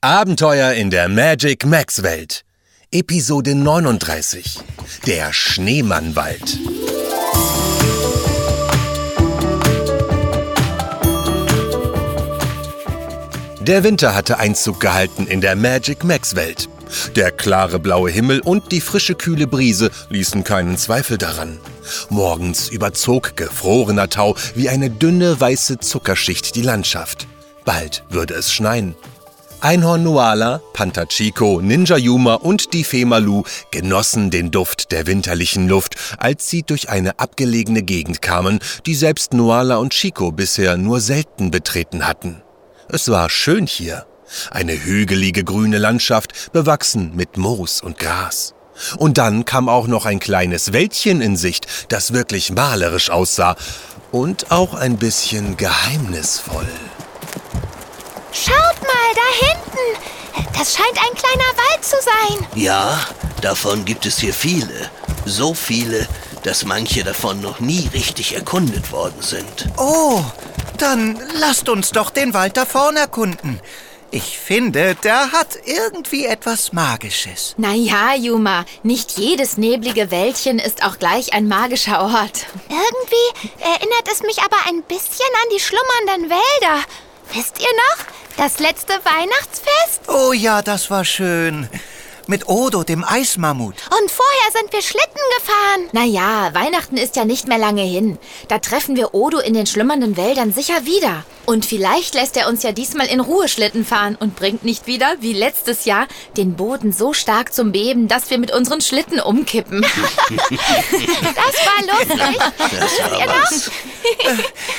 Abenteuer in der Magic Max Welt. Episode 39. Der Schneemannwald. Der Winter hatte Einzug gehalten in der Magic Max Welt. Der klare blaue Himmel und die frische kühle Brise ließen keinen Zweifel daran. Morgens überzog gefrorener Tau wie eine dünne weiße Zuckerschicht die Landschaft. Bald würde es schneien. Einhorn Nuala, Panther Chico, Ninja Yuma und die Fee Malu genossen den Duft der winterlichen Luft, als sie durch eine abgelegene Gegend kamen, die selbst Nuala und Chico bisher nur selten betreten hatten. Es war schön hier. Eine hügelige grüne Landschaft, bewachsen mit Moos und Gras. Und dann kam auch noch ein kleines Wäldchen in Sicht, das wirklich malerisch aussah und auch ein bisschen geheimnisvoll. Schaut da hinten. Das scheint ein kleiner Wald zu sein. Ja, davon gibt es hier viele. So viele, dass manche davon noch nie richtig erkundet worden sind. Oh, dann lasst uns doch den Wald da vorne erkunden. Ich finde, der hat irgendwie etwas Magisches. Naja, Juma, nicht jedes neblige Wäldchen ist auch gleich ein magischer Ort. Irgendwie erinnert es mich aber ein bisschen an die schlummernden Wälder. Wisst ihr noch? Das letzte Weihnachtsfest? Oh ja, das war schön. Mit Odo, dem Eismammut. Und vorher sind wir Schlitten gefahren. Naja, Weihnachten ist ja nicht mehr lange hin. Da treffen wir Odo in den schlummernden Wäldern sicher wieder. Und vielleicht lässt er uns ja diesmal in Ruhe Schlitten fahren und bringt nicht wieder, wie letztes Jahr, den Boden so stark zum Beben, dass wir mit unseren Schlitten umkippen. das war lustig. Das war ihr was.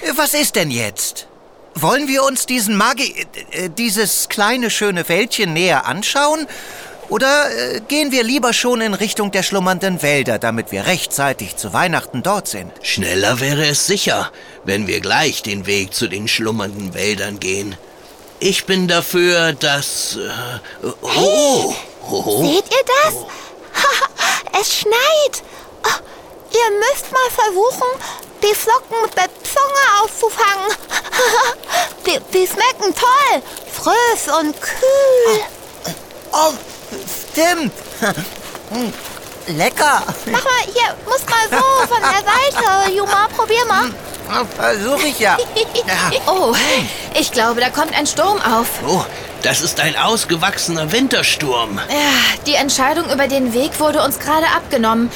Äh, was ist denn jetzt? Wollen wir uns diesen Magi äh, dieses kleine schöne Wäldchen näher anschauen? Oder äh, gehen wir lieber schon in Richtung der schlummernden Wälder, damit wir rechtzeitig zu Weihnachten dort sind? Schneller wäre es sicher, wenn wir gleich den Weg zu den schlummernden Wäldern gehen. Ich bin dafür, dass... Äh, oh, oh, Seht ihr das? es schneit. Oh, ihr müsst mal versuchen, die Flocken mit der Zunge aufzufangen. die, die schmecken toll. Frisch und kühl. Oh, stimmt. Hm, Lecker. Mach mal, hier, muss mal so von der Seite. Juma, probier mal. Versuch ich ja. ja. Oh, ich glaube, da kommt ein Sturm auf. oh, das ist ein ausgewachsener Wintersturm. Ja, die Entscheidung über den Weg wurde uns gerade abgenommen.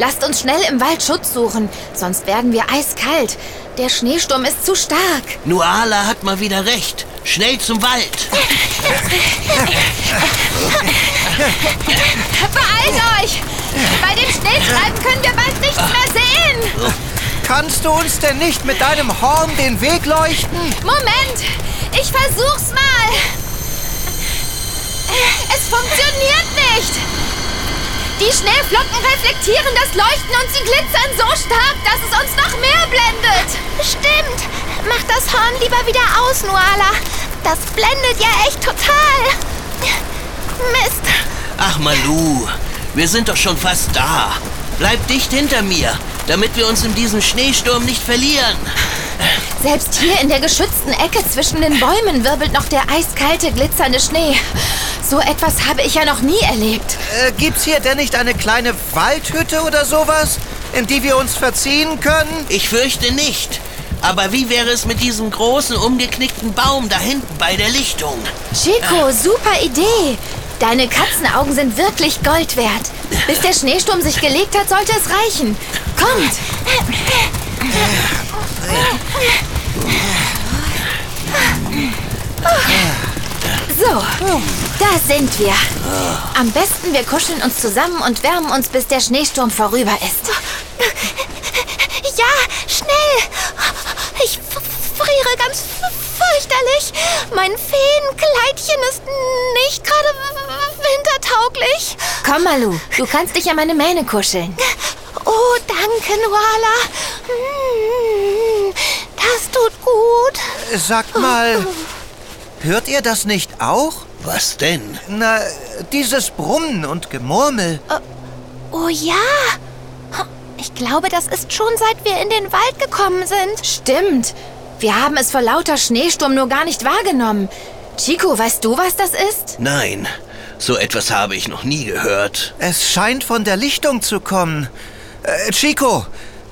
Lasst uns schnell im Wald Schutz suchen, sonst werden wir eiskalt. Der Schneesturm ist zu stark. Nuala hat mal wieder recht. Schnell zum Wald. Beeilt euch! Bei dem Schneetreiben können wir bald nichts mehr sehen. Kannst du uns denn nicht mit deinem Horn den Weg leuchten? Moment, ich versuch's mal. Es funktioniert nicht. Die Schneeflocken reflektieren das Leuchten und sie glitzern so stark, dass es uns noch mehr blendet. Stimmt. Mach das Horn lieber wieder aus, Nuala. Das blendet ja echt total. Mist. Ach, Malu, wir sind doch schon fast da. Bleib dicht hinter mir, damit wir uns in diesem Schneesturm nicht verlieren. Selbst hier in der geschützten Ecke zwischen den Bäumen wirbelt noch der eiskalte, glitzernde Schnee. So etwas habe ich ja noch nie erlebt. Äh, gibt's hier denn nicht eine kleine Waldhütte oder sowas, in die wir uns verziehen können? Ich fürchte nicht. Aber wie wäre es mit diesem großen, umgeknickten Baum da hinten bei der Lichtung? Chico, super Idee. Deine Katzenaugen sind wirklich Gold wert. Bis der Schneesturm sich gelegt hat, sollte es reichen. Kommt! So, da sind wir. Am besten wir kuscheln uns zusammen und wärmen uns, bis der Schneesturm vorüber ist. Ja, schnell. Ich friere ganz fürchterlich. Mein Feenkleidchen ist nicht gerade wintertauglich. Komm, Malu, du kannst dich an meine Mähne kuscheln. Oh, danke, Nuala. Mm, Das tut gut. Sagt mal, hört ihr das nicht auch? Was denn? Na, dieses Brummen und Gemurmel. Oh ja. Ich glaube, das ist schon seit wir in den Wald gekommen sind. Stimmt. Wir haben es vor lauter Schneesturm nur gar nicht wahrgenommen. Chico, weißt du, was das ist? Nein, so etwas habe ich noch nie gehört. Es scheint von der Lichtung zu kommen. Äh, Chico,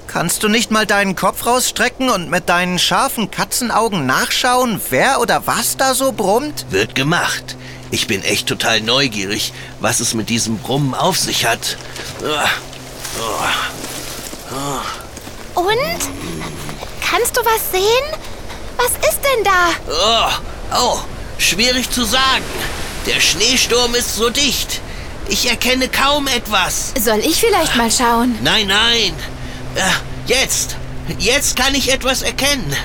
kannst du nicht mal deinen Kopf rausstrecken und mit deinen scharfen Katzenaugen nachschauen, wer oder was da so brummt? Wird gemacht. Ich bin echt total neugierig, was es mit diesem Brummen auf sich hat. Ah, Und? Kannst du was sehen? Was ist denn da? Oh, oh, schwierig zu sagen. Der Schneesturm ist so dicht. Ich erkenne kaum etwas. Soll ich vielleicht mal schauen? Nein, nein. Äh, jetzt. Jetzt kann ich etwas erkennen.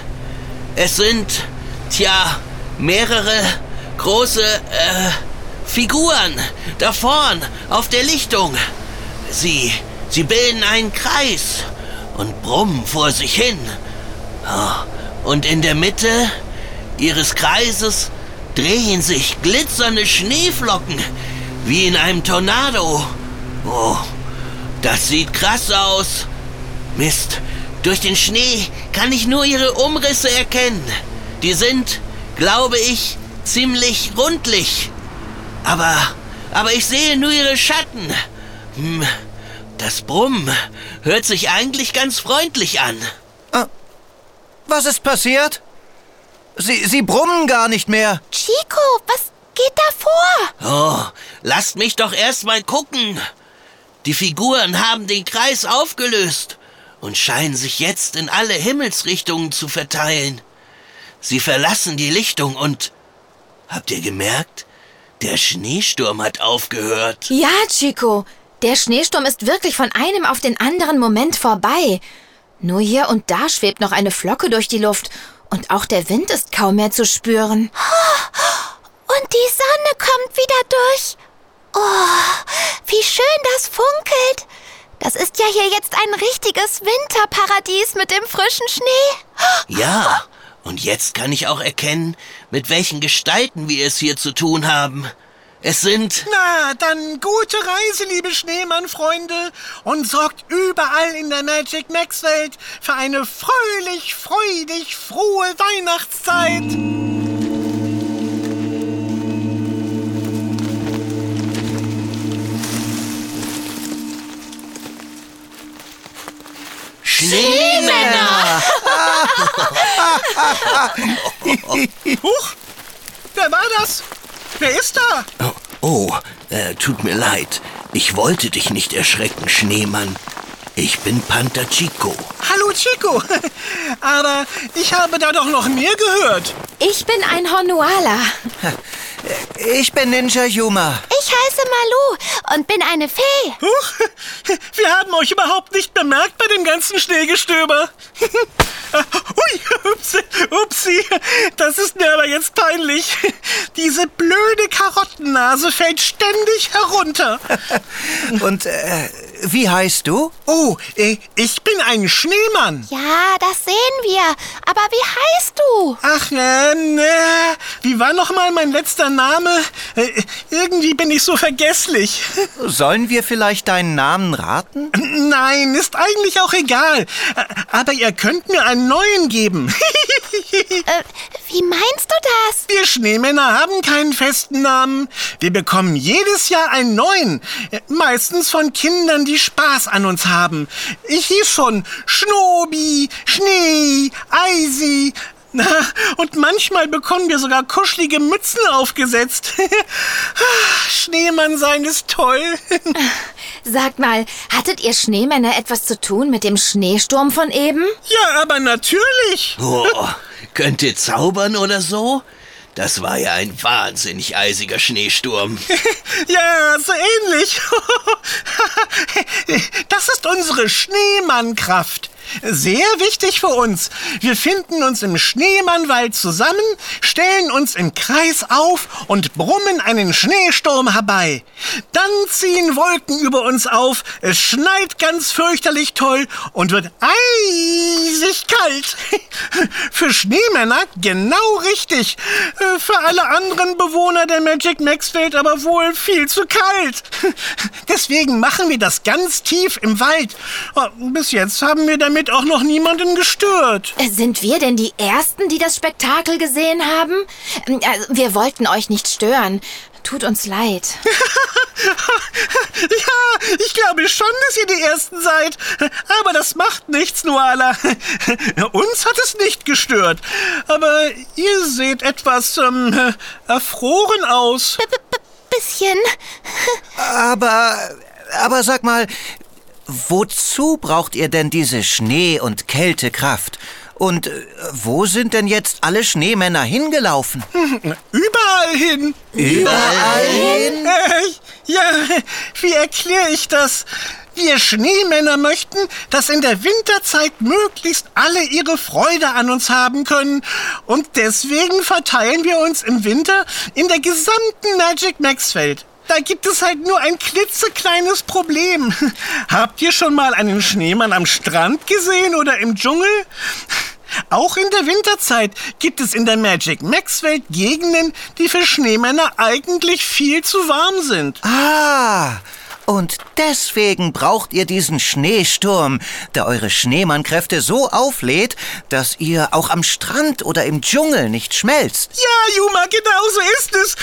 Es sind, tja, mehrere große äh, Figuren da vorn auf der Lichtung. Sie, sie bilden einen Kreis und brummen vor sich hin. Oh, Und in der Mitte ihres Kreises drehen sich glitzernde Schneeflocken wie in einem Tornado. Oh, das sieht krass aus. Mist, durch den Schnee kann ich nur ihre Umrisse erkennen. Die sind, glaube ich, ziemlich rundlich. Aber, aber ich sehe nur ihre Schatten. Hm, das Brummen hört sich eigentlich ganz freundlich an. Was ist passiert? Sie, sie brummen gar nicht mehr. Chico, was geht da vor? Oh, lasst mich doch erst mal gucken. Die Figuren haben den Kreis aufgelöst und scheinen sich jetzt in alle Himmelsrichtungen zu verteilen. Sie verlassen die Lichtung und... Habt ihr gemerkt? Der Schneesturm hat aufgehört. Ja, Chico. Der Schneesturm ist wirklich von einem auf den anderen Moment vorbei. Nur hier und da schwebt noch eine Flocke durch die Luft und auch der Wind ist kaum mehr zu spüren. Und die Sonne kommt wieder durch. Oh, wie schön das funkelt. Das ist ja hier jetzt ein richtiges Winterparadies mit dem frischen Schnee. Ja, und jetzt kann ich auch erkennen, mit welchen Gestalten wir es hier zu tun haben. Es sind... Na, dann gute Reise, liebe Schneemann-Freunde, und sorgt überall in der Magic Max Welt für eine fröhlich, freudig, frohe Weihnachtszeit. Schneemänner! Huch, wer war das? Wer ist da? Oh, äh, tut mir leid. Ich wollte dich nicht erschrecken, Schneemann. Ich bin Panther Chico. Hallo Chico. Aber ich habe da doch noch mehr gehört. Ich bin ein Hornuala. Ich bin Ninja Yuma. Ich heiße Malu und bin eine Fee. Huch, wir haben euch überhaupt nicht bemerkt bei dem ganzen Schneegestöber. Ui, upsi, upsi, das ist mir aber jetzt peinlich. Diese blöde Karottennase fällt ständig herunter. Und äh, wie heißt du? Oh, äh, ich bin ein Schneemann. Ja, das sehen wir. Aber wie heißt du? Ach, äh, ne, wie war noch mal mein letzter Name? Äh, irgendwie bin ich so vergesslich. Sollen wir vielleicht deinen Namen raten? Nein, ist eigentlich auch egal. Aber ihr könnt mir einen neuen geben. Äh, wie meinst du das? Wir Schneemänner haben keinen festen Namen. Wir bekommen jedes Jahr einen neuen. Äh, Meistens von Kindern, die Spaß an uns haben. Ich hieß schon Schnobi, Schnee, Eisi. Na, und manchmal bekommen wir sogar kuschelige Mützen aufgesetzt. Schneemann sein ist toll. Sagt mal, hattet ihr Schneemänner etwas zu tun mit dem Schneesturm von eben? Ja, aber natürlich. Oh, könnt ihr zaubern oder so? Das war ja ein wahnsinnig eisiger Schneesturm. Ja, so ähnlich. Das ist unsere Schneemannkraft. Sehr wichtig für uns. Wir finden uns im Schneemannwald zusammen, stellen uns im Kreis auf und brummen einen Schneesturm herbei. Dann ziehen Wolken über uns auf, es schneit ganz fürchterlich toll und wird eisig kalt. Für Schneemänner genau richtig. Für alle anderen Bewohner der Magic Max Welt aber wohl viel zu kalt. Deswegen machen wir das ganz tief im Wald. Oh, Bis jetzt haben wir damit Zeit auch noch niemanden gestört. Sind wir denn die Ersten, die das Spektakel gesehen haben? Ähm, also, Wir wollten euch nicht stören. Tut uns leid. Ja, ich glaube schon, dass ihr die Ersten seid. Aber das macht nichts, Nuala. Uns hat es nicht gestört. Aber ihr seht etwas ähm, erfroren aus. B -b bisschen. Aber, aber sag mal, wozu braucht ihr denn diese Schnee- und Kältekraft? Und äh, wo sind denn jetzt alle Schneemänner hingelaufen? Überall hin. Überall hin? Äh, ja, wie erkläre ich das? Wir Schneemänner möchten, dass in der Winterzeit möglichst alle ihre Freude an uns haben können. Und deswegen verteilen wir uns im Winter in der gesamten Magic Max Welt. Da gibt es halt nur ein klitzekleines Problem. Habt ihr schon mal einen Schneemann am Strand gesehen oder im Dschungel? Auch in der Winterzeit gibt es in der Magic Max Welt Gegenden, die für Schneemänner eigentlich viel zu warm sind. Ah, und deswegen braucht ihr diesen Schneesturm, der eure Schneemannkräfte so auflädt, dass ihr auch am Strand oder im Dschungel nicht schmelzt. Ja, Juma, genau so ist es.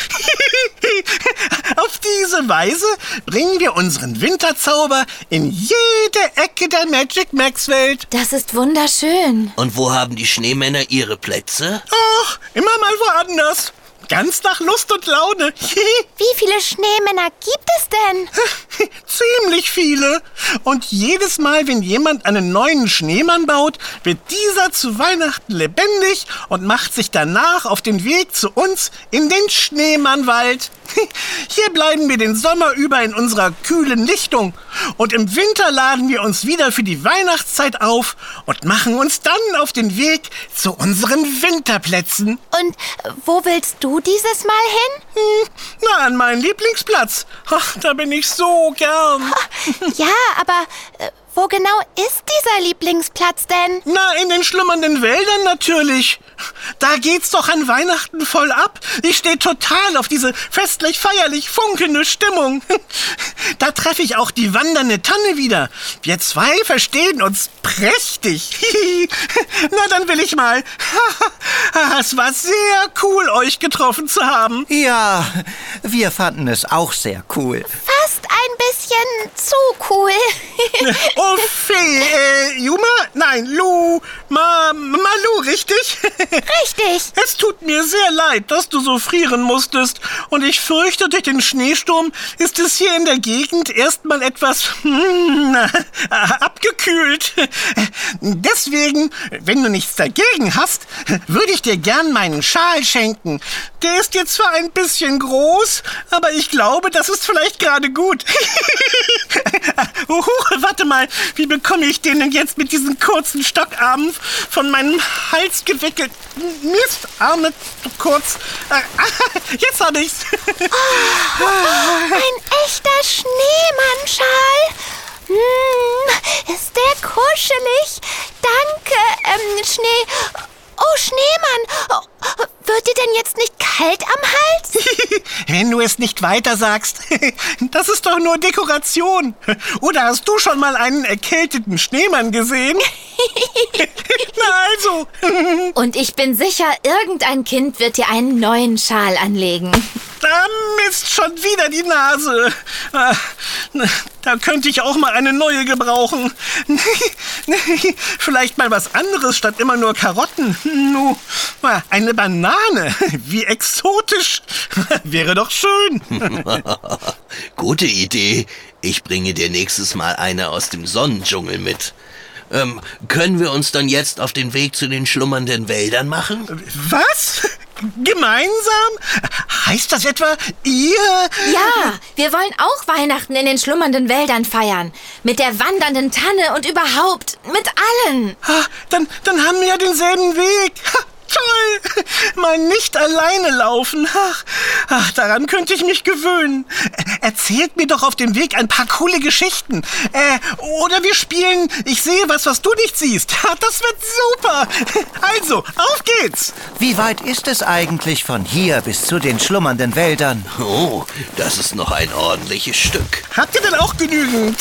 Auf diese Weise bringen wir unseren Winterzauber in jede Ecke der Magic Max Welt. Das ist wunderschön. Und wo haben die Schneemänner ihre Plätze? Ach, immer mal woanders. Ganz nach Lust und Laune. Wie viele Schneemänner gibt es denn? Ziemlich viele. Und jedes Mal, wenn jemand einen neuen Schneemann baut, wird dieser zu Weihnachten lebendig und macht sich danach auf den Weg zu uns in den Schneemannwald. Hier bleiben wir den Sommer über in unserer kühlen Lichtung. Und im Winter laden wir uns wieder für die Weihnachtszeit auf und machen uns dann auf den Weg zu unseren Winterplätzen. Und wo willst du dieses Mal hin? Hm, na, an meinen Lieblingsplatz. Ach, da bin ich so gern. Ja, aber äh, wo genau ist dieser Lieblingsplatz denn? Na, in den schlummernden Wäldern natürlich. Da geht's doch an Weihnachten voll ab. Ich stehe total auf diese festlich feierlich funkelnde Stimmung. Da treffe ich auch die wandernde Tanne wieder. Wir zwei verstehen uns prächtig. Na, dann will ich mal. Es war sehr cool, euch getroffen zu haben. Ja, wir fanden es auch sehr cool. Fast ein bisschen zu cool. Oh, Fee, äh, Juma? Nein, Lu. Ma, Malu, richtig? Richtig. Es tut mir sehr leid, dass du so frieren musstest. Und ich fürchte, durch den Schneesturm ist es hier in der Gegend erstmal etwas hm, abgekühlt. Deswegen, wenn du nichts dagegen hast, würde ich dir gern meinen Schal schenken. Der ist dir zwar ein bisschen groß, aber ich glaube, das ist vielleicht gerade gut. Huch, warte mal, wie bekomme ich den denn jetzt mit diesen kurzen Stockarmen von meinem Hals gewickelt? Mist, Arme kurz. Äh, Jetzt hab ich's. Ein echter Schneemannschal. Hm, ist der kuschelig. Danke, ähm, Schnee. Oh, Schneemann. Wird dir denn jetzt nicht kalt am Hals? Wenn du es nicht weiter sagst. Das ist doch nur Dekoration. Oder hast du schon mal einen erkälteten Schneemann gesehen? Na also. Und ich bin sicher, irgendein Kind wird dir einen neuen Schal anlegen. Da misst schon wieder die Nase. Da könnte ich auch mal eine neue gebrauchen. Vielleicht mal was anderes statt immer nur Karotten. Eine Banane. Wie exotisch. Wäre doch schön. Gute Idee. Ich bringe dir nächstes Mal eine aus dem Sonnendschungel mit. Ähm, können wir uns dann jetzt auf den Weg zu den schlummernden Wäldern machen? Was? Gemeinsam? Heißt das etwa, ihr... Ja, wir wollen auch Weihnachten in den schlummernden Wäldern feiern. Mit der wandernden Tanne und überhaupt mit allen. Ha, Dann, dann haben wir ja denselben Weg. Ha, Toll! Mal nicht alleine laufen. Ach, ach, daran könnte ich mich gewöhnen. erzählt mir doch auf dem Weg ein paar coole Geschichten. Äh, oder wir spielen Ich sehe was, was du nicht siehst. Das wird super. Also, auf geht's. Wie weit ist es eigentlich von hier bis zu den schlummernden Wäldern? Oh, das ist noch ein ordentliches Stück. Habt ihr denn auch genügend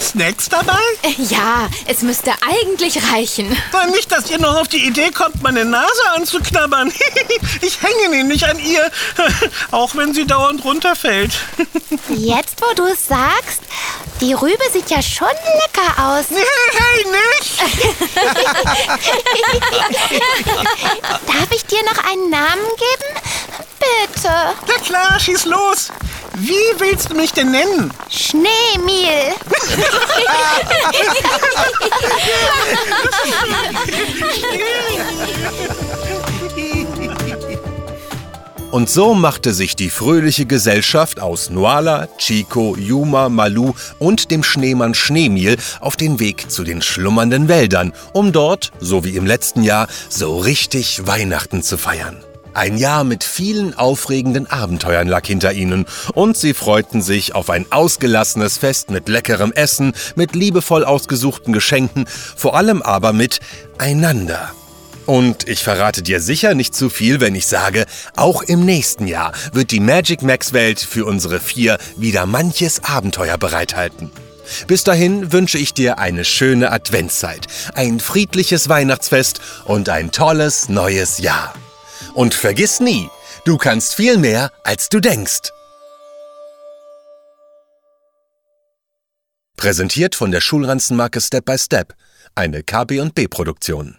Snacks dabei? Ja, es müsste eigentlich reichen. Na, nicht, dass ihr noch auf die Idee kommt, meine Nase anzuknabbern. Ich hänge nämlich an ihr, auch wenn sie dauernd runterfällt. Jetzt, wo du es sagst, die Rübe sieht ja schon lecker aus. Hey, nicht! Darf ich dir noch einen Namen geben? Bitte. Na klar, schieß los. Wie willst du mich denn nennen? Schneemiel. Und so machte sich die fröhliche Gesellschaft aus Nuala, Chico, Yuma, Malu und dem Schneemann Schneemiel auf den Weg zu den schlummernden Wäldern, um dort, so wie im letzten Jahr, so richtig Weihnachten zu feiern. Ein Jahr mit vielen aufregenden Abenteuern lag hinter ihnen und sie freuten sich auf ein ausgelassenes Fest mit leckerem Essen, mit liebevoll ausgesuchten Geschenken, vor allem aber mit einander. Und ich verrate dir sicher nicht zu viel, wenn ich sage, auch im nächsten Jahr wird die Magic Max Welt für unsere vier wieder manches Abenteuer bereithalten. Bis dahin wünsche ich dir eine schöne Adventszeit, ein friedliches Weihnachtsfest und ein tolles neues Jahr. Und vergiss nie, du kannst viel mehr, als du denkst. Präsentiert von der Schulranzenmarke Step by Step, eine KB&B Produktion.